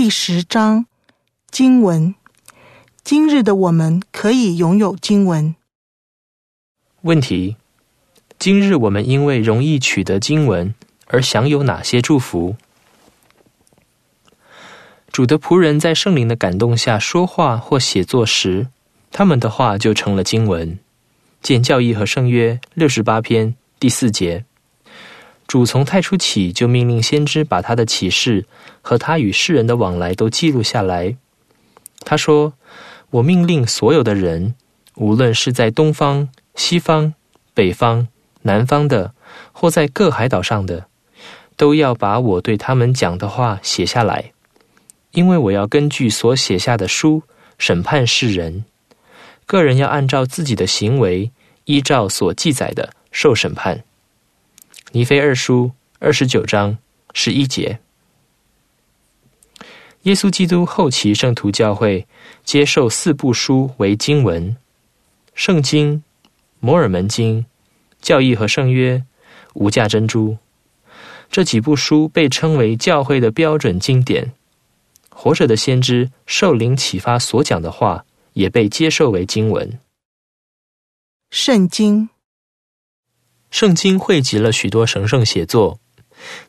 第十章经文。今日的我们可以拥有经文。问题：今日我们因为容易取得经文而享有哪些祝福？主的仆人在圣灵的感动下说话或写作时，他们的话就成了经文。见教义和圣约六十八篇第四节。主从太初起就命令先知把他的启示和他与世人的往来都记录下来。他说。我命令所有的人，无论是在东方、西方、北方、南方的，或在各海岛上的，都要把我对他们讲的话写下来，因为我要根据所写下的书审判世人。个人要按照自己的行为，依照所记载的受审判。尼非二书二十九章十一节。耶稣基督后期圣徒教会接受四部书为经文：圣经、摩尔门经、教义和圣约、无价珍珠。这几部书被称为教会的标准经典。活着的先知受灵启发所讲的话，也被接受为经文。圣经，圣经汇集了许多神圣写作，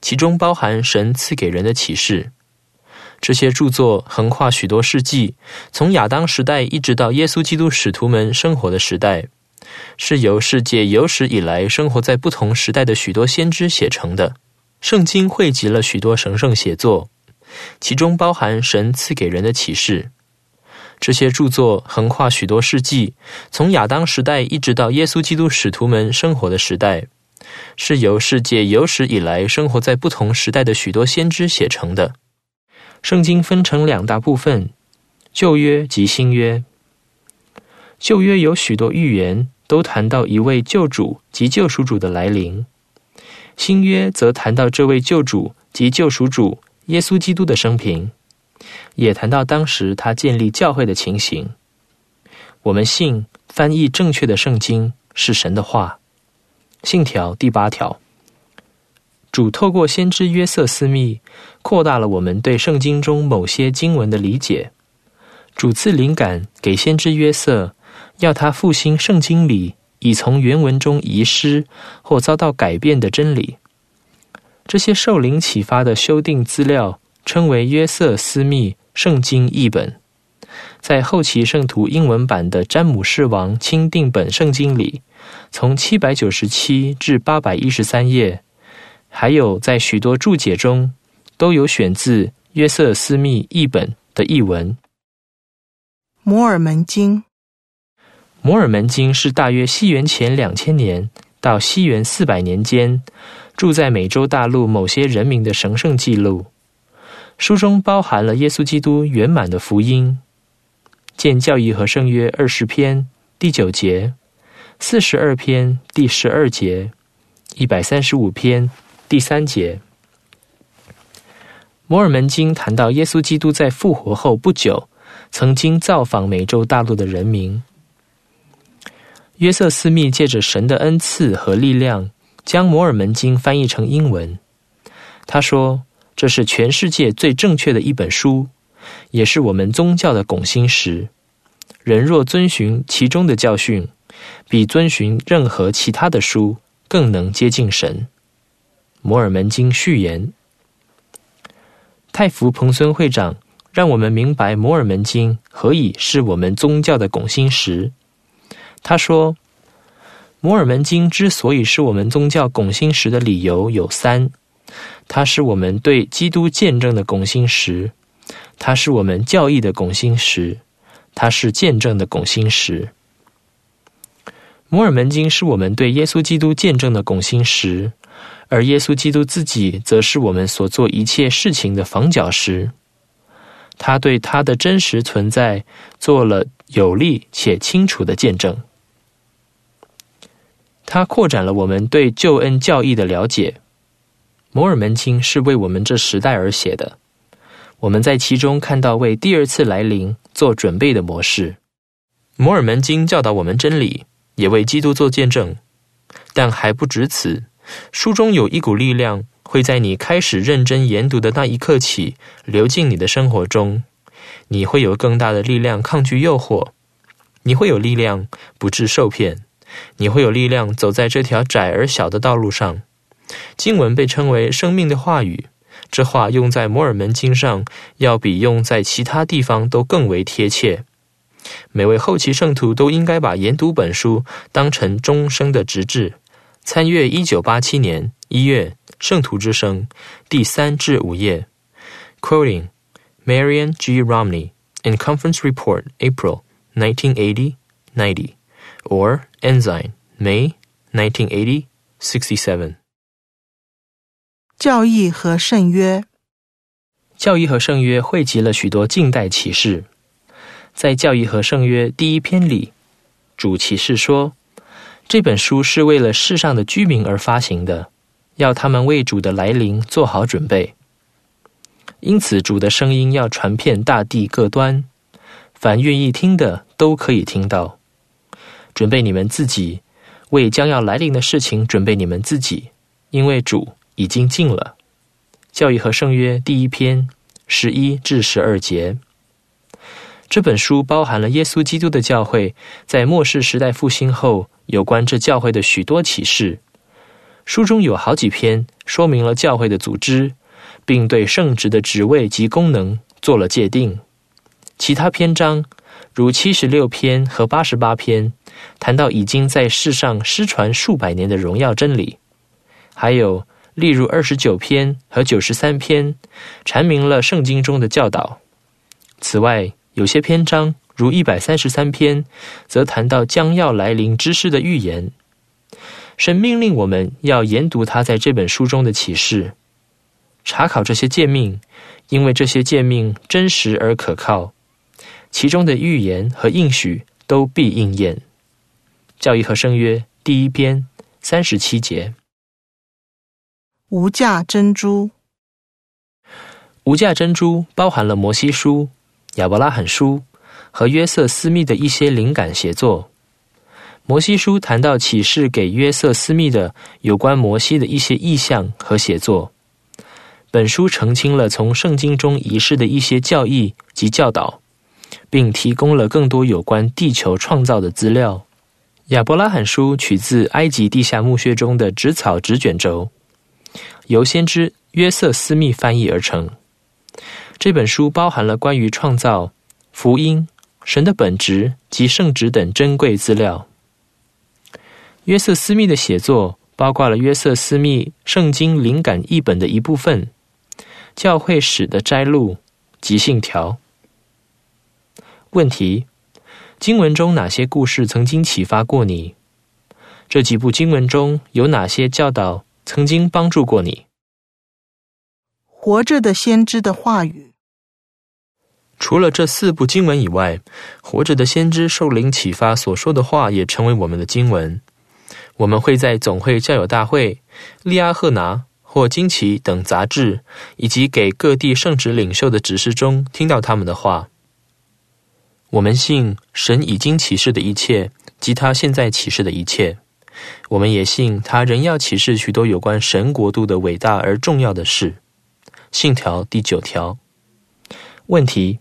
其中包含神赐给人的启示。这些著作横跨许多世纪，从亚当时代一直到耶稣基督使徒们生活的时代，是由世界有史以来生活在不同时代的许多先知写成的。圣经汇集了许多神圣写作，其中包含神赐给人的启示。这些著作横跨许多世纪，从亚当时代一直到耶稣基督使徒们生活的时代，是由世界有史以来生活在不同时代的许多先知写成的。圣经分成两大部分：旧约及新约。旧约有许多预言，都谈到一位救主及救赎主的来临；新约则谈到这位救主及救赎主耶稣基督的生平，也谈到当时他建立教会的情形。我们信翻译正确的圣经是神的话。信条第八条。主透过先知约瑟斯密，扩大了我们对圣经中某些经文的理解。主赐灵感给先知约瑟，要他复兴圣经里已从原文中遗失或遭到改变的真理。这些受灵启发的修订资料称为约瑟斯密圣经译本。在后期圣徒英文版的詹姆士王钦定本圣经里，从七百九十七至八百一十三页。还有，在许多注解中，都有选自约瑟斯密译本的译文。摩尔门经，摩尔门经是大约西元前两千年到西元四百年间，住在美洲大陆某些人民的神圣记录。书中包含了耶稣基督圆满的福音，见教义和圣约二十篇第九节，四十二篇第十二节，一百三十五篇。第三节，摩尔门经谈到耶稣基督在复活后不久，曾经造访美洲大陆的人民。约瑟斯密借着神的恩赐和力量，将摩尔门经翻译成英文。他说：“这是全世界最正确的一本书，也是我们宗教的拱心石。人若遵循其中的教训，比遵循任何其他的书更能接近神。”摩尔门经序言，太福彭孙会长让我们明白摩尔门经何以是我们宗教的拱心石。他说，摩尔门经之所以是我们宗教拱心石的理由有三：它是我们对基督见证的拱心石，它是我们教义的拱心石，它是见证的拱心石。摩尔门经是我们对耶稣基督见证的拱心石。而耶稣基督自己，则是我们所做一切事情的房角石。他对他的真实存在做了有力且清楚的见证。他扩展了我们对救恩教义的了解。摩尔门经是为我们这时代而写的。我们在其中看到为第二次来临做准备的模式。摩尔门经教导我们真理，也为基督做见证，但还不止此。书中有一股力量，会在你开始认真研读的那一刻起流进你的生活中。你会有更大的力量抗拒诱惑，你会有力量不致受骗，你会有力量走在这条窄而小的道路上。经文被称为生命的话语，这话用在摩尔门经上，要比用在其他地方都更为贴切。每位后期圣徒都应该把研读本书当成终生的职志。参阅一九八七年一月《圣徒之声》第三至五页，Quoting。Marion G. Romney in Conference Report, April 1980-90, or Ensign, May 1980-67. 教义和圣约，教义和圣约汇集了许多近代启示。在教义和圣约第一篇里，主启示说，这本书是为了世上的居民而发行的，要他们为主的来临做好准备。因此，主的声音要传遍大地各端，凡愿意听的都可以听到。准备你们自己，为将要来临的事情准备你们自己，因为主已经尽了。教育和圣约第一篇十一至十二节。这本书包含了耶稣基督的教会在末世时代复兴后有关这教会的许多启示。书中有好几篇说明了教会的组织。并对圣职的职位及功能做了界定。其他篇章，如七十六篇和八十八篇，谈到已经在世上失传数百年的荣耀真理；还有，例如二十九篇和九十三篇，阐明了圣经中的教导。此外，有些篇章，如一百三十三篇，则谈到将要来临之事的预言。神命令我们要研读他在这本书中的启示。查考这些诫命，因为这些诫命真实而可靠，其中的预言和应许都必应验。教义和圣约第一篇三十七节。无价珍珠，无价珍珠包含了摩西书、亚伯拉罕书和约瑟斯密的一些灵感写作。摩西书谈到启示给约瑟斯密的有关摩西的一些意象和写作。本书澄清了从圣经中遗失的一些教义及教导，并提供了更多有关地球创造的资料。亚伯拉罕书取自埃及地下墓穴中的纸草纸卷轴，由先知约瑟斯密翻译而成。这本书包含了关于创造、福音、神的本质及圣旨等珍贵资料。约瑟斯密的写作包括了约瑟斯密圣经灵感译本的一部分。教会史的摘录及信条。问题：经文中哪些故事曾经启发过你？这几部经文中有哪些教导曾经帮助过你？活着的先知的话语。除了这四部经文以外，活着的先知受灵启发所说的话也成为我们的经文。我们会在总会教友大会、利阿赫拿。或惊奇等杂志，以及给各地圣职领袖的指示中，听到他们的话。我们信神已经启示的一切，及他现在启示的一切。我们也信他仍要启示许多有关神国度的伟大而重要的事。信条第九条。问题：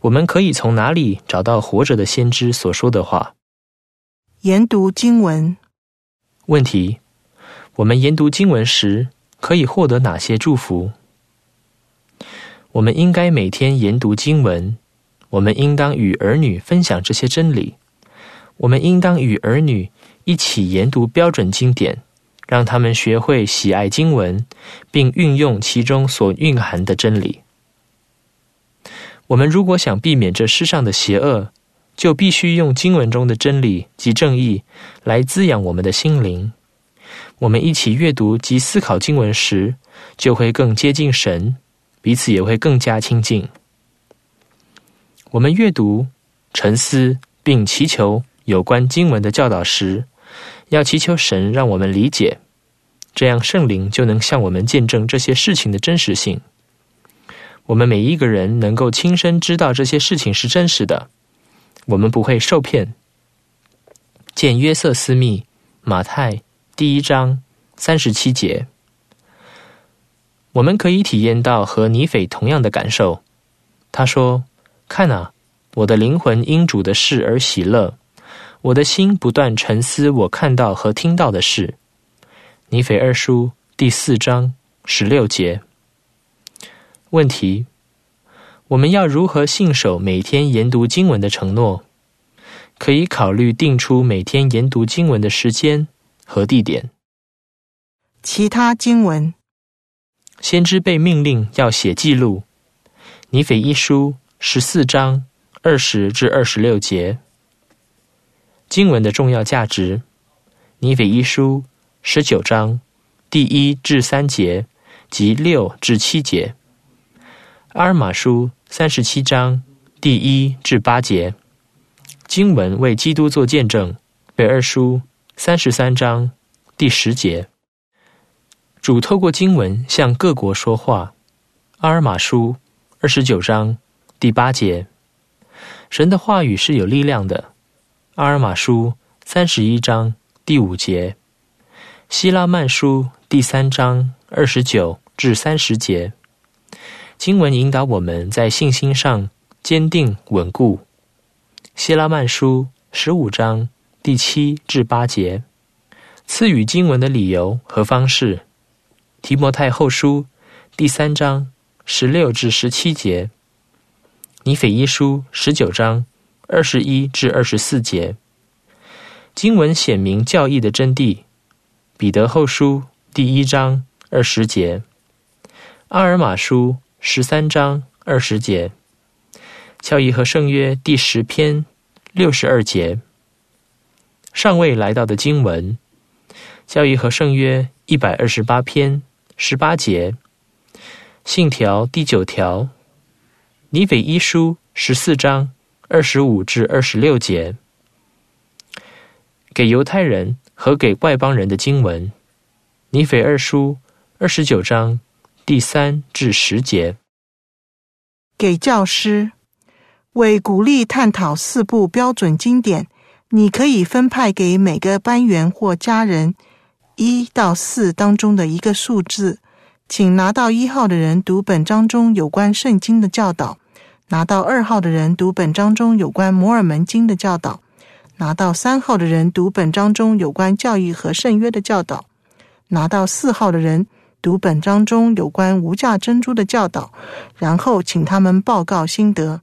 我们可以从哪里找到活着的先知所说的话？研读经文。问题。我们研读经文时可以获得哪些祝福？我们应该每天研读经文。我们应当与儿女分享这些真理。我们应当与儿女一起研读标准经典，让他们学会喜爱经文，并运用其中所蕴含的真理。我们如果想避免这世上的邪恶，就必须用经文中的真理及正义来滋养我们的心灵。我们一起阅读及思考经文时，就会更接近神，彼此也会更加亲近。我们阅读、沉思并祈求有关经文的教导时，要祈求神让我们理解，这样圣灵就能向我们见证这些事情的真实性。我们每一个人能够亲身知道这些事情是真实的，我们不会受骗。见约瑟斯密、马太。第一章三十七节，我们可以体验到和尼斐同样的感受。他说：“看啊，我的灵魂因主的事而喜乐，我的心不断沉思我看到和听到的事。”尼斐二书第四章十六节。问题：我们要如何信守每天研读经文的承诺？可以考虑定出每天研读经文的时间和地点。其他经文，先知被命令要写记录。尼斐一书十四章二十至二十六节。经文的重要价值。尼斐一书十九章第一至三节及六至七节。阿尔玛书三十七章第一至八节。经文为基督做见证，北二书三十三章第十节。主透过经文向各国说话，阿尔玛书二十九章第八节。神的话语是有力量的，阿尔玛书三十一章第五节。希拉曼书第三章二十九至三十节。经文引导我们在信心上坚定稳固。希拉曼书十五章第七至八节，赐予经文的理由和方式。提摩太后书第三章十六至十七节，尼斐一书十九章二十一至二十四节，经文显明教义的真谛。彼得后书第一章二十节，阿尔玛书十三章二十节。教义和圣约第十篇六十二节，尚未来到的经文。教义和圣约一百二十八篇十八节，信条第九条。尼斐一书十四章二十五至二十六节，给犹太人和给外邦人的经文。尼斐二书二十九章第三至十节，给教师。为鼓励探讨四部标准经典，你可以分派给每个班员或家人一到四当中的一个数字。请拿到一号的人读本章中有关圣经的教导；拿到二号的人读本章中有关摩尔门经的教导；拿到三号的人读本章中有关教义和圣约的教导；拿到四号的人读本章中有关无价珍珠的教导。然后请他们报告心得。